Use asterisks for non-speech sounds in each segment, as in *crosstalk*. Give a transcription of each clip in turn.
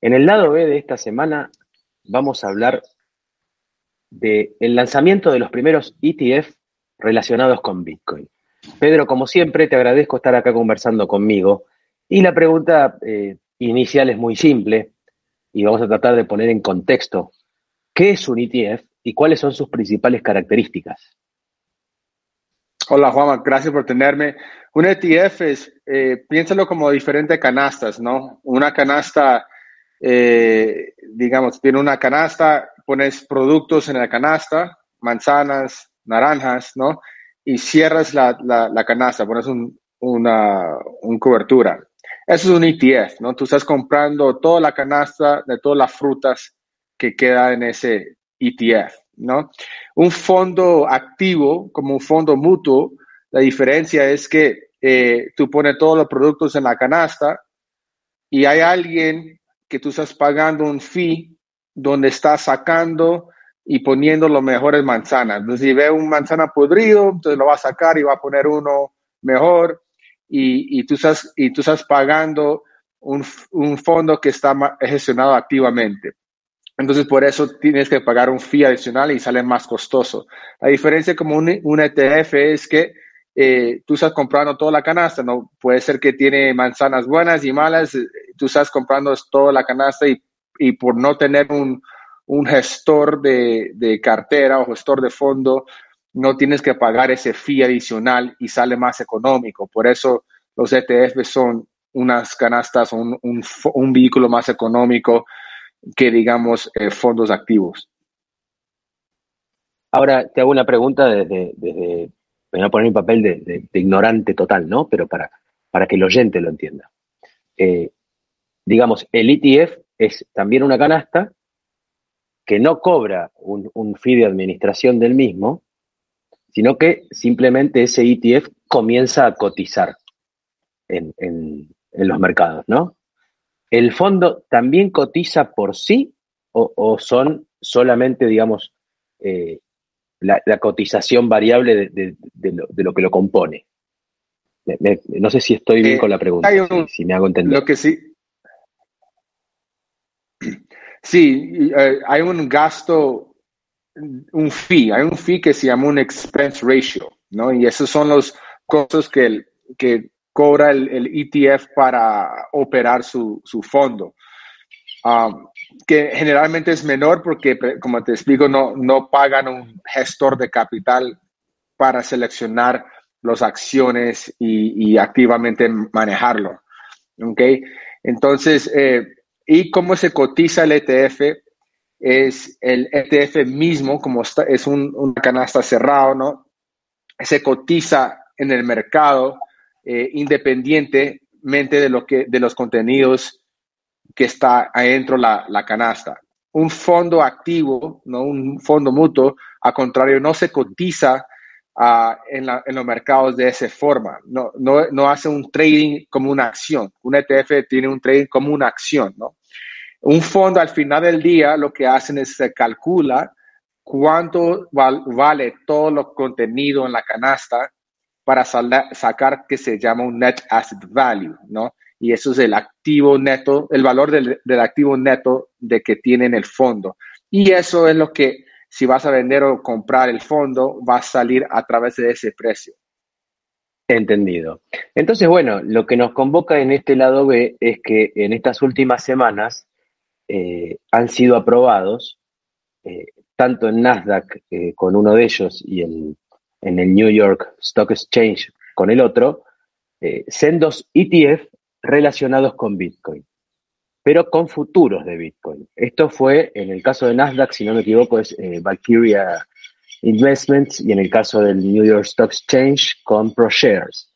En el lado B de esta semana vamos a hablar del lanzamiento de los primeros ETF relacionados con Bitcoin. Pedro, como siempre, te agradezco estar acá conversando conmigo. Y la pregunta eh, inicial es muy simple y vamos a tratar de poner en contexto qué es un ETF y cuáles son sus principales características. Hola Juan, gracias por tenerme. Un ETF es, eh, piénsalo como diferentes canastas, ¿no? Una canasta eh, digamos, tiene una canasta, pones productos en la canasta, manzanas, naranjas, ¿no? Y cierras la, la, canasta, pones un, una cobertura. Eso es un ETF, ¿no? Tú estás comprando toda la canasta de todas las frutas que queda en ese ETF, ¿no? Un fondo activo, como un fondo mutuo, la diferencia es que eh, tú pones todos los productos en la canasta y hay alguien que tú estás pagando un fee donde estás sacando y poniendo los mejores manzanas. Entonces, si ve un manzana podrido, entonces lo va a sacar y va a poner uno mejor y, y tú, estás, y tú estás pagando un, un fondo que está gestionado activamente. Entonces, por eso tienes que pagar un fee adicional y sale más costoso. La diferencia como un, un ETF es que eh, tú estás comprando toda la canasta, no puede ser que tiene manzanas buenas y malas, eh, tú estás comprando toda la canasta y, y por no tener un, un gestor de, de, cartera o gestor de fondo, no tienes que pagar ese fee adicional y sale más económico. Por eso los ETF son unas canastas, un, un, vehículo más económico que, digamos, eh, fondos activos. Ahora te hago una pregunta desde, desde me voy a poner en papel de, ignorante total, ¿no? Pero para, que el oyente lo entienda. Eh, digamos, el ETF es también una canasta que no cobra un, un fee de administración del mismo, sino que simplemente ese ETF comienza a cotizar en, los mercados, ¿no? ¿El fondo también cotiza por sí o, son solamente, digamos, eh, la, cotización variable de, lo, que lo compone. no sé si estoy bien eh, con la pregunta, si, me hago entender. Lo que sí. Sí, eh, hay un gasto, un fee, hay un fee que se llama un expense ratio, ¿no? Y esos son los costos que, que cobra el, ETF para operar su, fondo. Um, que generalmente es menor porque, como te explico, no, no pagan un gestor de capital para seleccionar las acciones y, activamente manejarlo. ¿Ok? Entonces, eh, ¿y cómo se cotiza el ETF? Es el ETF mismo, como está, es un, una canasta cerrado, ¿no? Se cotiza en el mercado eh, independientemente de, lo que, de los contenidos que está adentro la, la canasta. Un fondo activo, no un fondo mutuo, al contrario, no se cotiza uh, en, la, en, los mercados de esa forma. No, no, no, hace un trading como una acción. Un ETF tiene un trading como una acción. ¿no? Un fondo al final del día lo que hacen es se calcula cuánto vale todo lo contenido en la canasta para sacar que se llama un net asset value, ¿no? y eso es el activo neto, el valor del, activo neto de que tienen el fondo. Y eso es lo que si vas a vender o comprar el fondo, va a salir a través de ese precio. Entendido. Entonces, bueno, lo que nos convoca en este lado B es que en estas últimas semanas eh, han sido aprobados, eh, tanto en Nasdaq eh, con uno de ellos y en, en, el New York Stock Exchange con el otro, sendos ETF relacionados con Bitcoin, pero con futuros de Bitcoin. Esto fue, en el caso de Nasdaq, si no me equivoco, es eh, Valkyria Investments y en el caso del New York Stock Exchange con ProShares.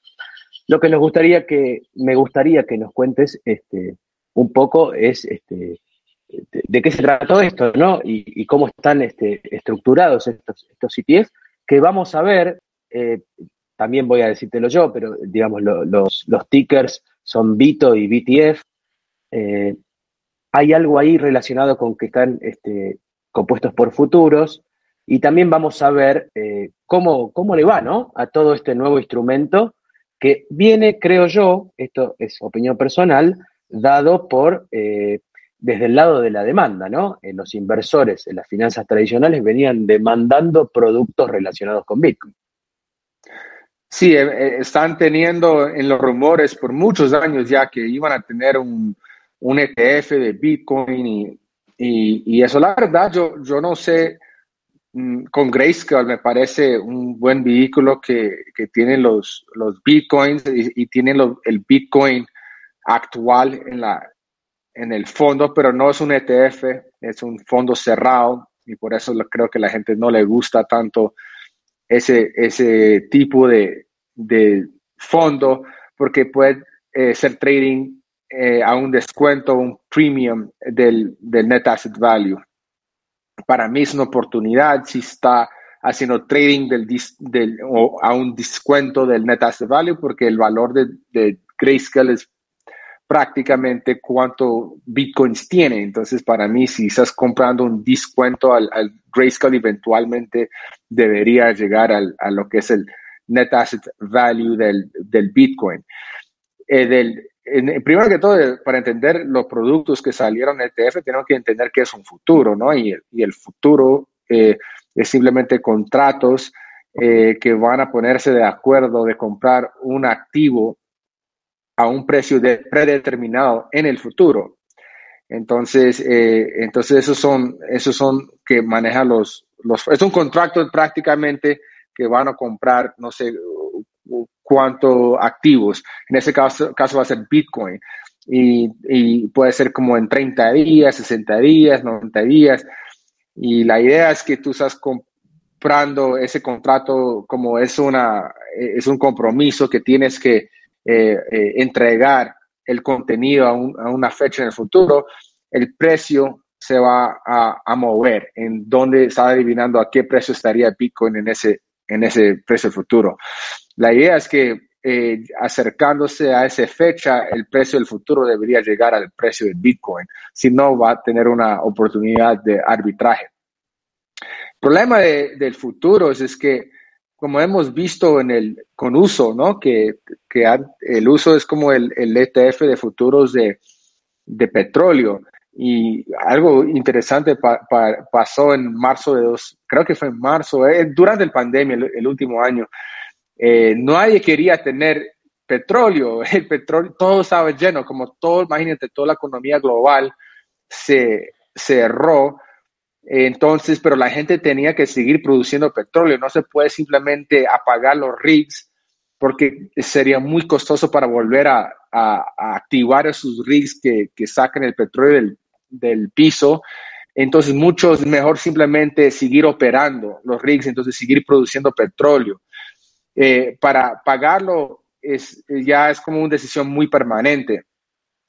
Lo que nos gustaría que, me gustaría que nos cuentes este, un un poco es este, de, qué se trató esto, ¿no? Y, cómo están este, estructurados estos, estos ETFs, que vamos a ver, eh, también voy a decírtelo yo, pero digamos, los, los tickers son Bito y BTF. Eh, hay algo ahí relacionado con que están este, compuestos por futuros. Y también vamos a ver eh, cómo, cómo le va ¿no? a todo este nuevo instrumento que viene, creo yo, esto es opinión personal, dado por desde el lado de la demanda, ¿no? En los inversores en las finanzas tradicionales venían demandando productos relacionados con Bitcoin. Sí, eh, están teniendo en los rumores por muchos años ya que iban a tener un, un ETF de Bitcoin y, y, eso, la verdad, yo, yo no sé, mm, con Grayscale me parece un buen vehículo que, que tiene los, los Bitcoins y, tiene el Bitcoin actual en, la, en el fondo, pero no es un ETF, es un fondo cerrado y por eso creo que la gente no le gusta tanto ese, ese tipo de, de fondo, porque puede eh, ser trading eh, a un descuento, un premium del, del, net asset value. Para mí es una oportunidad si está haciendo trading del, a un descuento del net asset value porque el valor de, de Grayscale es prácticamente cuánto bitcoins tiene. Entonces, para mí, si estás comprando un descuento al, al Grayscale, eventualmente debería llegar al, a lo que es el net asset value del, del bitcoin. Eh, del, primero que todo, para entender los productos que salieron en ETF, tenemos que entender qué es un futuro, ¿no? Y, y el futuro eh, es simplemente contratos eh, que van a ponerse de acuerdo de comprar un activo a un precio de, predeterminado en el futuro. Entonces, eh, entonces esos son, esos son que manejan los, los, es un contrato prácticamente que van a comprar, no sé, cuántos activos. En ese caso, caso va a ser Bitcoin. Y, y, puede ser como en 30 días, 60 días, 90 días. Y la idea es que tú estás comprando ese contrato como es, una, es un compromiso que tienes que eh, eh, entregar el contenido a, un, a, una fecha en el futuro. El precio se va a, mover en donde está adivinando a qué precio estaría Bitcoin en ese, en ese precio futuro. La idea es que eh, acercándose a esa fecha, el precio del futuro debería llegar al precio del Bitcoin, si no va a tener una oportunidad de arbitraje. El problema del futuro es, que, como hemos visto en el con uso, ¿no? que, que el uso es como el, el ETF de futuros de, de petróleo. Y algo interesante pasó en marzo de dos, creo que fue en marzo, eh, durante la pandemia, el, último año. Eh, nadie quería tener petróleo, *laughs* el petróleo, todo estaba lleno, como todo, imagínate, toda la economía global se cerró. Entonces, pero la gente tenía que seguir produciendo petróleo, no se puede simplemente apagar los rigs porque sería muy costoso para volver a, activar esos rigs que, que sacan el petróleo del, del piso. Entonces, muchos mejor simplemente seguir operando los rigs, entonces seguir produciendo petróleo. Eh, para pagarlo es, ya es como una decisión muy permanente.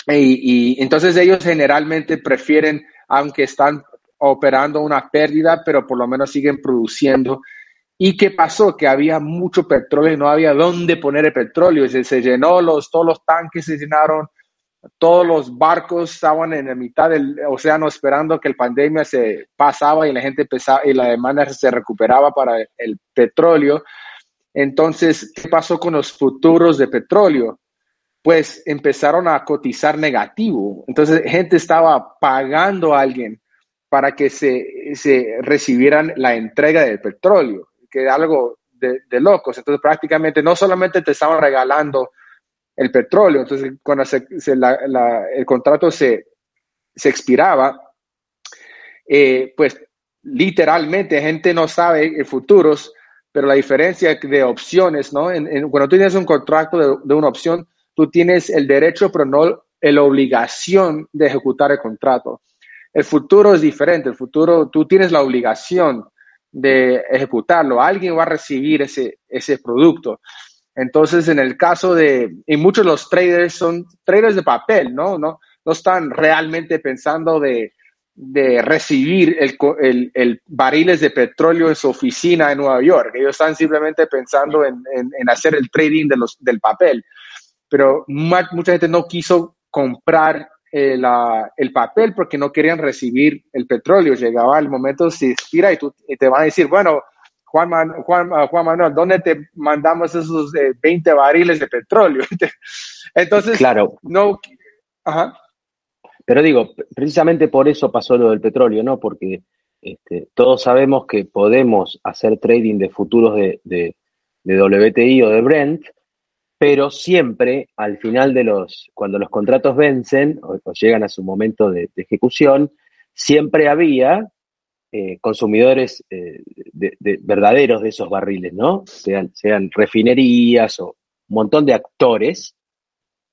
Y, entonces ellos generalmente prefieren, aunque están operando una pérdida, pero por lo menos siguen produciendo. ¿Y qué pasó? Que había mucho petróleo y no había dónde poner el petróleo. Se, se llenó, los, todos los tanques se llenaron, todos los barcos estaban en la mitad del océano esperando que la pandemia se pasaba y la gente empezaba y la demanda se recuperaba para el petróleo. Entonces, ¿qué pasó con los futuros de petróleo? Pues empezaron a cotizar negativo. Entonces, gente estaba pagando a alguien para que se, se recibieran la entrega del petróleo, que era algo de, locos. Entonces, prácticamente no solamente te estaban regalando el petróleo. Entonces, cuando el contrato se, se expiraba, eh, pues literalmente gente no sabe futuros, pero la diferencia de opciones, ¿no? cuando tú tienes un contrato de, de, una opción, tú tienes el derecho, pero no la obligación de ejecutar el contrato. El futuro es diferente. El futuro, tú tienes la obligación de ejecutarlo. Alguien va a recibir ese, ese producto. Entonces, en el caso de, y muchos de los traders son traders de papel, ¿no? No, no están realmente pensando de, de recibir el, el, el, de petróleo en su oficina en Nueva York. Ellos están simplemente pensando en, en, en hacer el trading de los, del papel. Pero mucha gente no quiso comprar eh, la, el papel porque no querían recibir el petróleo. Llegaba el momento, se expira y, tú, y te van a decir, bueno, Juan, Man, Juan, Juan, Manuel, ¿dónde te mandamos esos eh, 20 barriles de petróleo? *laughs* Entonces, claro. no. Ajá. Pero digo, precisamente por eso pasó lo del petróleo, ¿no? Porque este, todos sabemos que podemos hacer trading de futuros de, de, de, WTI o de Brent, pero siempre al final de los, cuando los contratos vencen o, llegan a su momento de, ejecución, siempre había eh, consumidores eh, de, de, verdaderos de esos barriles, ¿no? Sean, refinerías o un montón de actores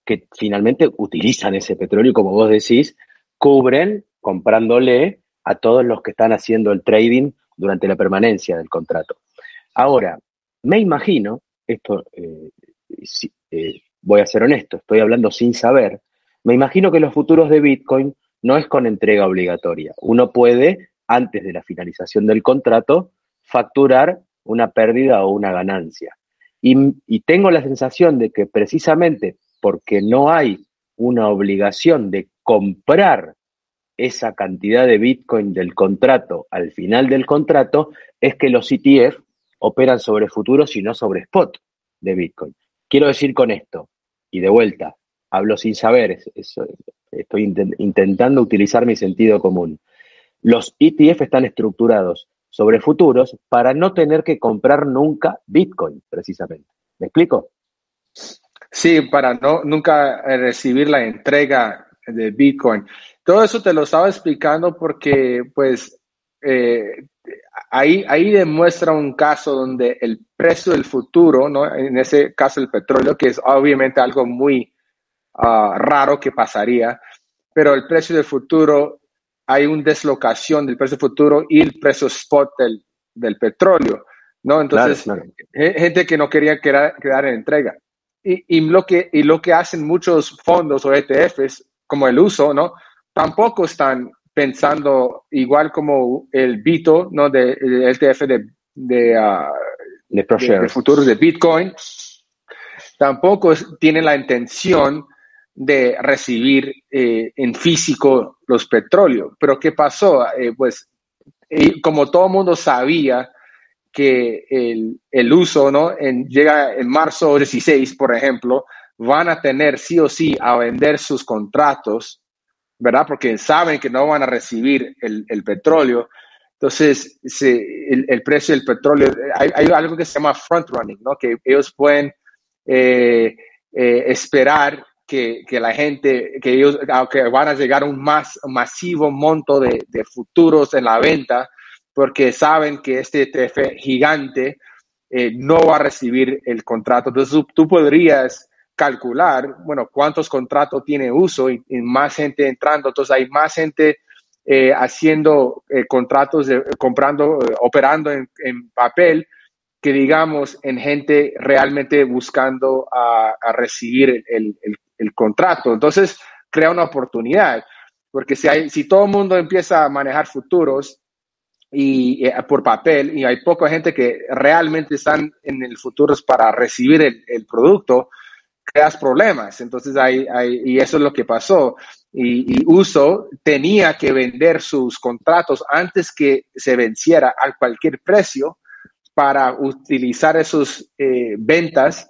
que finalmente utilizan ese petróleo como vos decís, cubren comprándole a todos los que están haciendo el trading durante la permanencia del contrato. Ahora, me imagino, esto eh, si, eh, voy a ser honesto, estoy hablando sin saber, me imagino que los futuros de Bitcoin no es con entrega obligatoria. Uno puede, antes de la finalización del contrato, facturar una pérdida o una ganancia. Y, y tengo la sensación de que precisamente porque no hay una obligación de comprar esa cantidad de Bitcoin del contrato al final del contrato, es que los ETF operan sobre futuros y no sobre spot de Bitcoin. Quiero decir con esto, y de vuelta, hablo sin saber, es, es, estoy int intentando utilizar mi sentido común. Los ETF están estructurados sobre futuros para no tener que comprar nunca Bitcoin, precisamente. ¿Me explico? Sí, para no nunca recibir la entrega de Bitcoin. Todo eso te lo estaba explicando porque, pues, eh, ahí, ahí demuestra un caso donde el precio del futuro, ¿no? En ese caso el petróleo, que es obviamente algo muy uh, raro que pasaría, pero el precio del futuro, hay una deslocación del precio futuro y el precio spot del, del petróleo, ¿no? Entonces, claro, claro. gente que no quería quedar, quedar en entrega. Y, y, lo que, y lo que hacen muchos fondos o ETFs, como el uso, ¿no? Tampoco están pensando igual como el Bito, ¿no? De, el ETF de, de, uh, de, futuros de Bitcoin, tampoco tienen la intención de recibir eh, en físico los petróleos. Pero ¿qué pasó? Eh, pues como todo el mundo sabía que el, el uso, ¿no? En, llega en marzo 16, por ejemplo, van a tener sí o sí a vender sus contratos, ¿verdad? Porque saben que no van a recibir el, el petróleo. Entonces, se, el, el, precio del petróleo, hay, algo que se llama front running, ¿no? Que ellos pueden eh, eh, esperar que, que, la gente, que ellos que van a llegar un más masivo monto de, de futuros en la venta, porque saben que este ETF gigante eh, no va a recibir el contrato. Entonces, tú podrías calcular, bueno, cuántos contratos tiene uso y, más gente entrando. Entonces, hay más gente eh, haciendo eh, contratos, de, comprando, eh, operando en, papel que, digamos, en gente realmente buscando a, recibir el, el, contrato. Entonces, crea una oportunidad, porque si, hay, si todo el mundo empieza a manejar futuros, y por papel y hay poca gente que realmente están en el futuro para recibir el producto, creas problemas. Entonces, hay, hay, y eso es lo que pasó. Y, Uso tenía que vender sus contratos antes que se venciera a cualquier precio para utilizar esas eh, ventas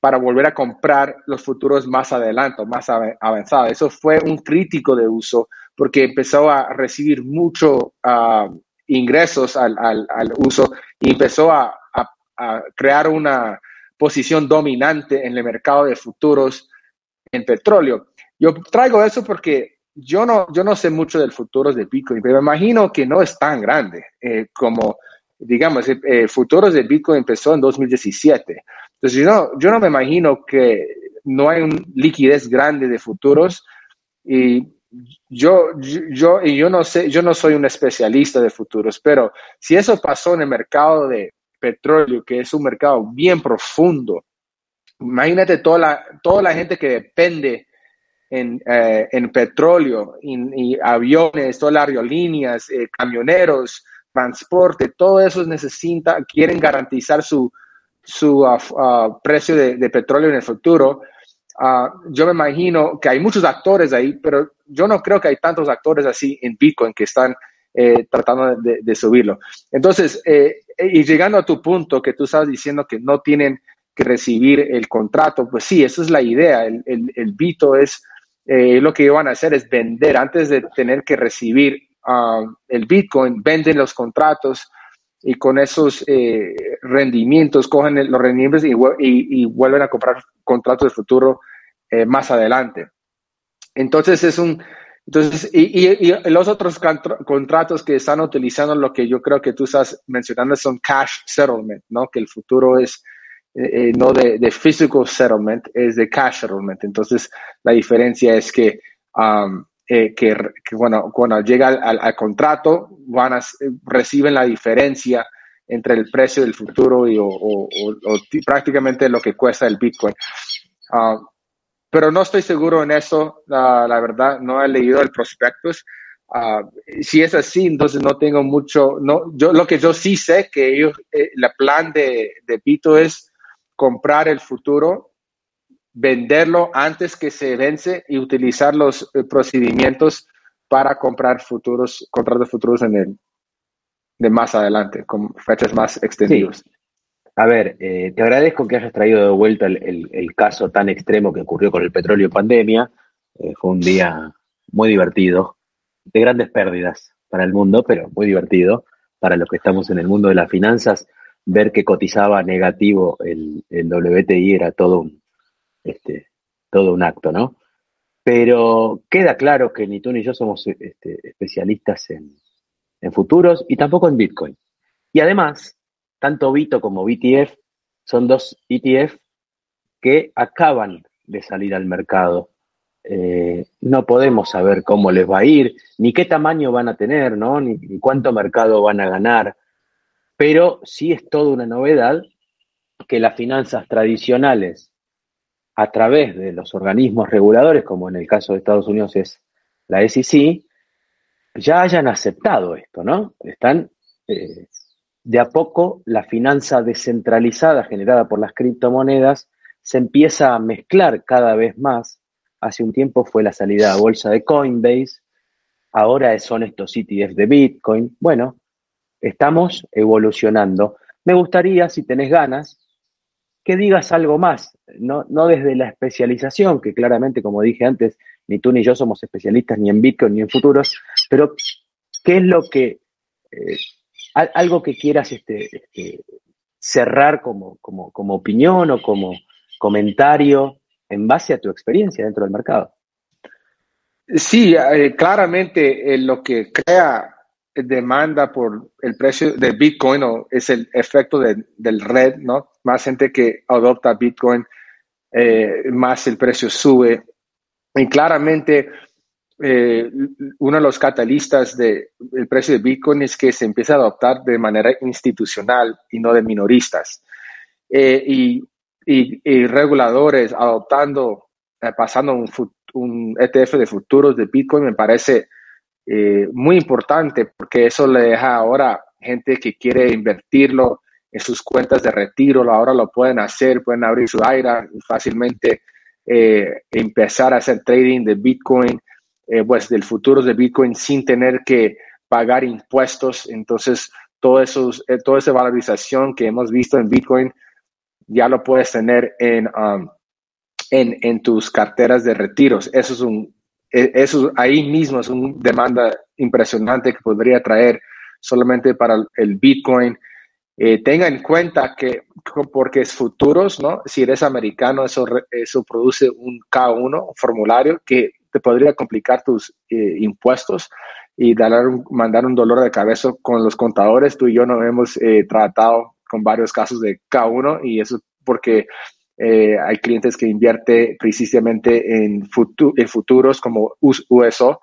para volver a comprar los futuros más adelante, más avanzados. Eso fue un crítico de Uso porque empezó a recibir mucho uh, ingresos al, al, uso y empezó a, a, crear una posición dominante en el mercado de futuros en petróleo. Yo traigo eso porque yo no, yo no sé mucho del futuro de Bitcoin, pero imagino que no es tan grande eh, como, digamos, eh, futuros de Bitcoin empezó en 2017. Entonces, yo no, yo no me imagino que no hay una liquidez grande de futuros y yo, yo, yo no sé, yo no soy un especialista de futuros, pero si eso pasó en el mercado de petróleo, que es un mercado bien profundo, imagínate toda la, toda la gente que depende en, eh, en petróleo, y aviones, todas las aerolíneas, eh, camioneros, transporte, todo eso necesita, quieren garantizar su, su uh, uh, precio de, petróleo en el futuro. Uh, yo me imagino que hay muchos actores ahí, pero yo no creo que hay tantos actores así en Bitcoin que están eh, tratando de, subirlo. Entonces, y llegando a tu punto que tú estabas diciendo que no tienen que recibir el contrato, pues sí, esa es la idea. El, el, el Bito es eh, lo que iban a hacer es vender antes de tener que recibir um, el Bitcoin, venden los contratos y con esos eh, rendimientos cogen los rendimientos y, vuelven a comprar contratos de futuro eh, más adelante. Entonces es un, entonces, y, los otros contratos que están utilizando, lo que yo creo que tú estás mencionando son cash settlement, ¿no? Que el futuro es eh, eh, no de, de, physical settlement, es de cash settlement. Entonces, la diferencia es que, um, eh, que, bueno, cuando llega al, contrato, van a, reciben la diferencia entre el precio del futuro y o, prácticamente lo que cuesta el Bitcoin. Um, pero no estoy seguro en eso, la, la verdad, no he leído el prospectus. Uh, si es así, entonces no tengo mucho, no, yo lo que yo sí sé que ellos, la plan de, de Bito es comprar el futuro, venderlo antes que se vence y utilizar los eh, procedimientos para comprar futuros, contratos futuros en el de más adelante, con fechas más extendidas. A ver, eh, te agradezco que hayas traído de vuelta el, caso tan extremo que ocurrió con el petróleo pandemia. Eh, fue un día muy divertido, de grandes pérdidas para el mundo, pero muy divertido para los que estamos en el mundo de las finanzas ver que cotizaba negativo el, WTI era todo un, este, todo un acto, ¿no? Pero queda claro que ni tú ni yo somos este, especialistas en futuros y tampoco en Bitcoin. Y además, tanto Bito como BTF son dos ETF que acaban de salir al mercado. Eh, no podemos saber cómo les va a ir, ni qué tamaño van a tener, ¿no? ni, cuánto mercado van a ganar pero sí es toda una novedad que las finanzas tradicionales, a través de los organismos reguladores, como en el caso de Estados Unidos es la SEC, ya hayan aceptado esto, ¿no? Están eh, de a poco la finanza descentralizada generada por las criptomonedas se empieza a mezclar cada vez más. Hace un tiempo fue la salida a bolsa de Coinbase, ahora son estos ETFs de Bitcoin. Bueno, estamos evolucionando. Me gustaría, si tenés ganas, que digas algo más, no, no desde la especialización, que claramente, como dije antes, ni tú ni yo somos especialistas ni en Bitcoin ni en futuros, pero ¿qué es lo que, eh, algo que quieras este, este, cerrar como, opinión o como comentario en base a tu experiencia dentro del mercado? Sí, eh, claramente eh, lo que crea demanda por el precio de Bitcoin o es el efecto del red, ¿no? Más gente que adopta Bitcoin, eh, más el precio sube. Y claramente, eh, uno de los catalistas del precio de Bitcoin es que se empieza a adoptar de manera institucional y no de minoristas. Eh, y, reguladores adoptando, pasando un, ETF de futuros de Bitcoin me parece eh, muy importante porque eso le deja ahora gente que quiere invertirlo en sus cuentas de retiro, ahora lo pueden hacer, pueden abrir su AIRA y fácilmente eh, empezar a hacer trading de Bitcoin, eh, pues del futuro de Bitcoin sin tener que pagar impuestos. Entonces, todo eso, toda esa valorización que hemos visto en Bitcoin ya lo puedes tener en, um, en, en tus carteras de retiros. Eso es un e, eso ahí mismo es una demanda impresionante que podría traer solamente para el Bitcoin. Eh, tenga en cuenta que porque es futuros, ¿no? Si eres americano, eso, eso produce un K1, un formulario que te podría complicar tus eh, impuestos y dar mandar un dolor de cabeza con los contadores. Tú y yo no hemos eh, tratado con varios casos de K1 y eso porque eh, hay clientes que invierten precisamente en, futuros como USO,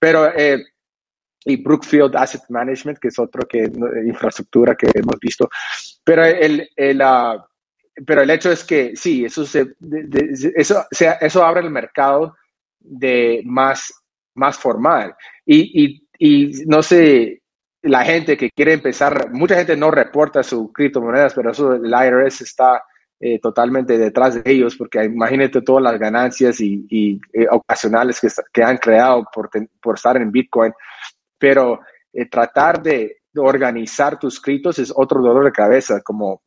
pero eh, y Brookfield Asset Management, que es otro que infraestructura que hemos visto. Pero el, el uh, pero el hecho es que sí, eso se, eso, eso abre el mercado de más, más formal. Y, y, no sé, la gente que quiere empezar, mucha gente no reporta sus criptomonedas, pero eso el IRS está eh, totalmente detrás de ellos, porque imagínate todas las ganancias y, eh, ocasionales que, que, han creado por, por, estar en Bitcoin. Pero eh, tratar de, organizar tus criptos es otro dolor de cabeza, como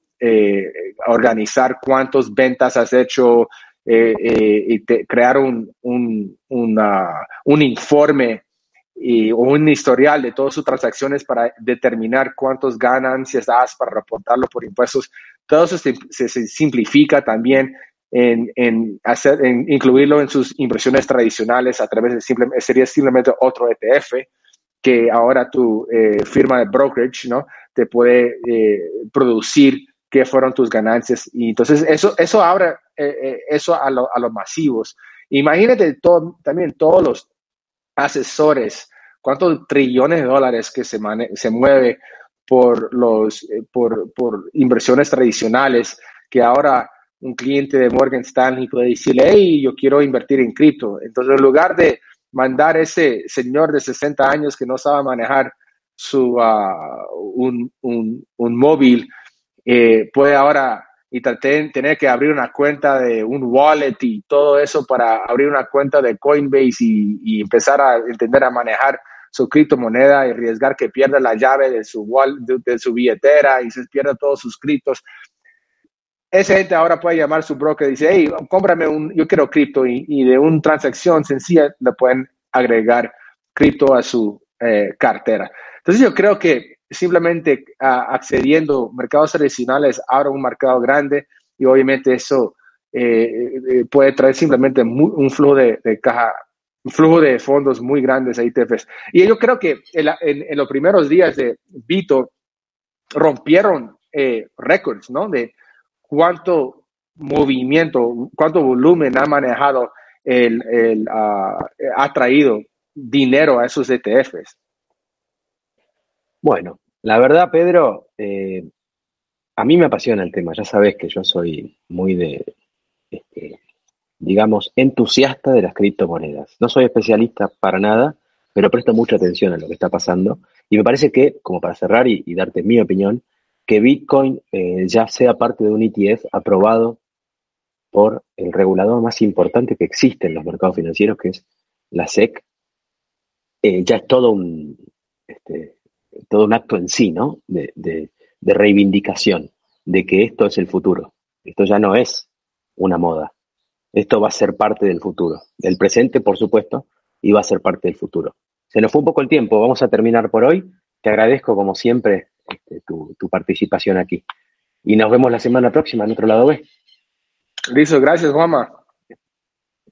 organizar cuántas ventas has hecho, y crear un, un, un informe o un historial de todas sus transacciones para determinar cuántos ganancias das para reportarlo por impuestos. Todo eso se, simplifica también en, en, hacer, incluirlo en sus inversiones tradicionales a través de sería simplemente otro ETF que ahora tu eh, firma de brokerage no te puede eh, producir qué fueron tus ganancias y entonces eso eso abre eh, eso a, a los masivos imagínate también todos los asesores, cuántos trillones de dólares que se, se mueve por, los, eh, por, por inversiones tradicionales, que ahora un cliente de Morgan Stanley puede decirle, hey, yo quiero invertir en cripto. Entonces, en lugar de mandar ese señor de 60 años que no sabe manejar su, ah, un, un, un, móvil, eh, puede ahora y tener que abrir una cuenta de un wallet y todo eso para abrir una cuenta de Coinbase y, empezar a entender a manejar su criptomoneda y arriesgar que pierda la llave de su, de, su billetera y se pierda todos sus criptos. Esa gente ahora puede llamar a su broker y dice, hey, cómprame un, yo quiero cripto y, de una transacción sencilla le pueden agregar cripto a su eh, cartera. Entonces yo creo que simplemente uh, accediendo mercados tradicionales abre un mercado grande y obviamente eso eh, eh, puede traer simplemente un flujo de, caja, un flujo de fondos muy grandes a ITFs. Y yo creo que en, los primeros días de Vito rompieron eh, récords, ¿no? De cuánto movimiento, cuánto volumen ha manejado, el, el uh, ha traído dinero a esos ETFs. Bueno, la verdad, Pedro, eh, a mí me apasiona el tema. Ya sabes que yo soy muy de, este, digamos, entusiasta de las criptomonedas. No soy especialista para nada, pero presto mucha atención a lo que está pasando. Y me parece que, como para cerrar y, darte mi opinión, que Bitcoin eh, ya sea parte de un ETF aprobado por el regulador más importante que existe en los mercados financieros, que es la SEC, eh, ya es todo un, este, todo un acto en sí, ¿no? De, de, reivindicación, de que esto es el futuro. Esto ya no es una moda. Esto va a ser parte del futuro. Del presente, por supuesto, y va a ser parte del futuro. Se nos fue un poco el tiempo. Vamos a terminar por hoy. Te agradezco, como siempre, este, tu, tu participación aquí. Y nos vemos la semana próxima en otro lado B. Listo, gracias, Juanma.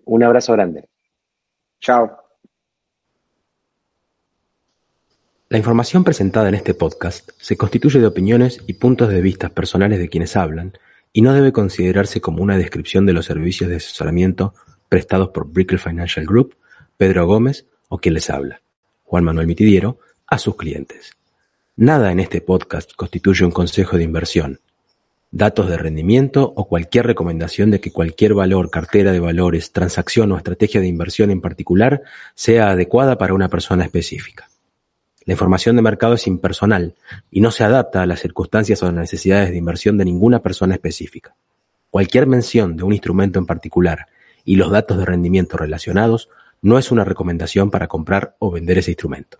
Un abrazo grande. Chao. La información presentada en este podcast se constituye de opiniones y puntos de vista personales de quienes hablan y no debe considerarse como una descripción de los servicios de asesoramiento prestados por Brickell Financial Group, Pedro Gómez o quien les habla, Juan Manuel Mitidiero, a sus clientes. Nada en este podcast constituye un consejo de inversión, datos de rendimiento o cualquier recomendación de que cualquier valor, cartera de valores, transacción o estrategia de inversión en particular sea adecuada para una persona específica. La información de mercado es impersonal y no se adapta a las circunstancias o las necesidades de inversión de ninguna persona específica. Cualquier mención de un instrumento en particular y los datos de rendimiento relacionados no es una recomendación para comprar o vender ese instrumento.